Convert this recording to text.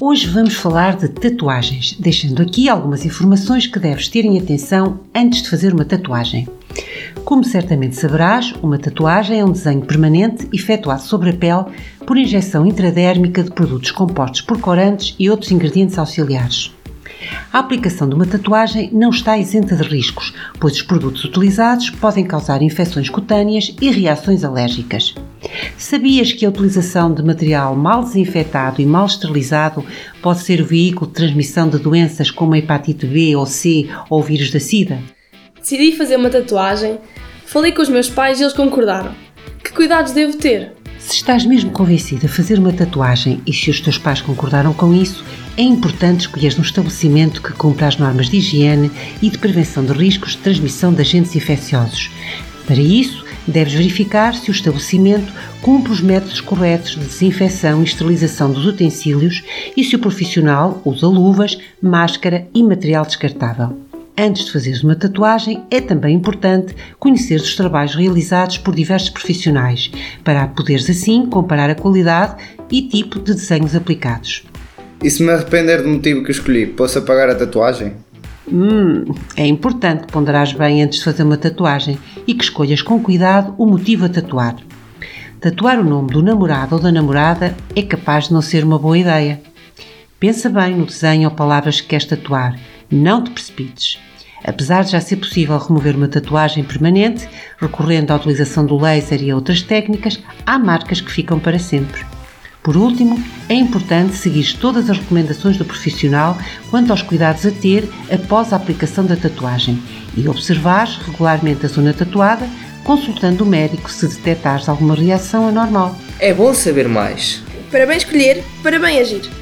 Hoje vamos falar de tatuagens, deixando aqui algumas informações que deves ter em atenção antes de fazer uma tatuagem. Como certamente saberás, uma tatuagem é um desenho permanente efetuado sobre a pele por injeção intradérmica de produtos compostos por corantes e outros ingredientes auxiliares. A aplicação de uma tatuagem não está isenta de riscos, pois os produtos utilizados podem causar infecções cutâneas e reações alérgicas. Sabias que a utilização de material mal desinfetado e mal esterilizado pode ser o veículo de transmissão de doenças como a hepatite B ou C ou o vírus da SIDA? Decidi fazer uma tatuagem, falei com os meus pais e eles concordaram. Que cuidados devo ter? Se estás mesmo convencida a fazer uma tatuagem e se os teus pais concordaram com isso, é importante escolher um estabelecimento que cumpra as normas de higiene e de prevenção de riscos de transmissão de agentes infecciosos. Para isso, deves verificar se o estabelecimento cumpre os métodos corretos de desinfecção e esterilização dos utensílios e se o profissional usa luvas, máscara e material descartável. Antes de fazeres uma tatuagem, é também importante conhecer os trabalhos realizados por diversos profissionais, para poderes assim comparar a qualidade e tipo de desenhos aplicados. E se me arrepender do motivo que escolhi, posso apagar a tatuagem? Hum, é importante ponderares bem antes de fazer uma tatuagem e que escolhas com cuidado o motivo a tatuar. Tatuar o nome do namorado ou da namorada é capaz de não ser uma boa ideia. Pensa bem no desenho ou palavras que queres tatuar. Não te precipites. Apesar de já ser possível remover uma tatuagem permanente, recorrendo à utilização do laser e a outras técnicas, há marcas que ficam para sempre. Por último, é importante seguir todas as recomendações do profissional quanto aos cuidados a ter após a aplicação da tatuagem e observar regularmente a zona tatuada, consultando o médico se detectares alguma reação anormal. É bom saber mais. Para bem escolher, para bem agir.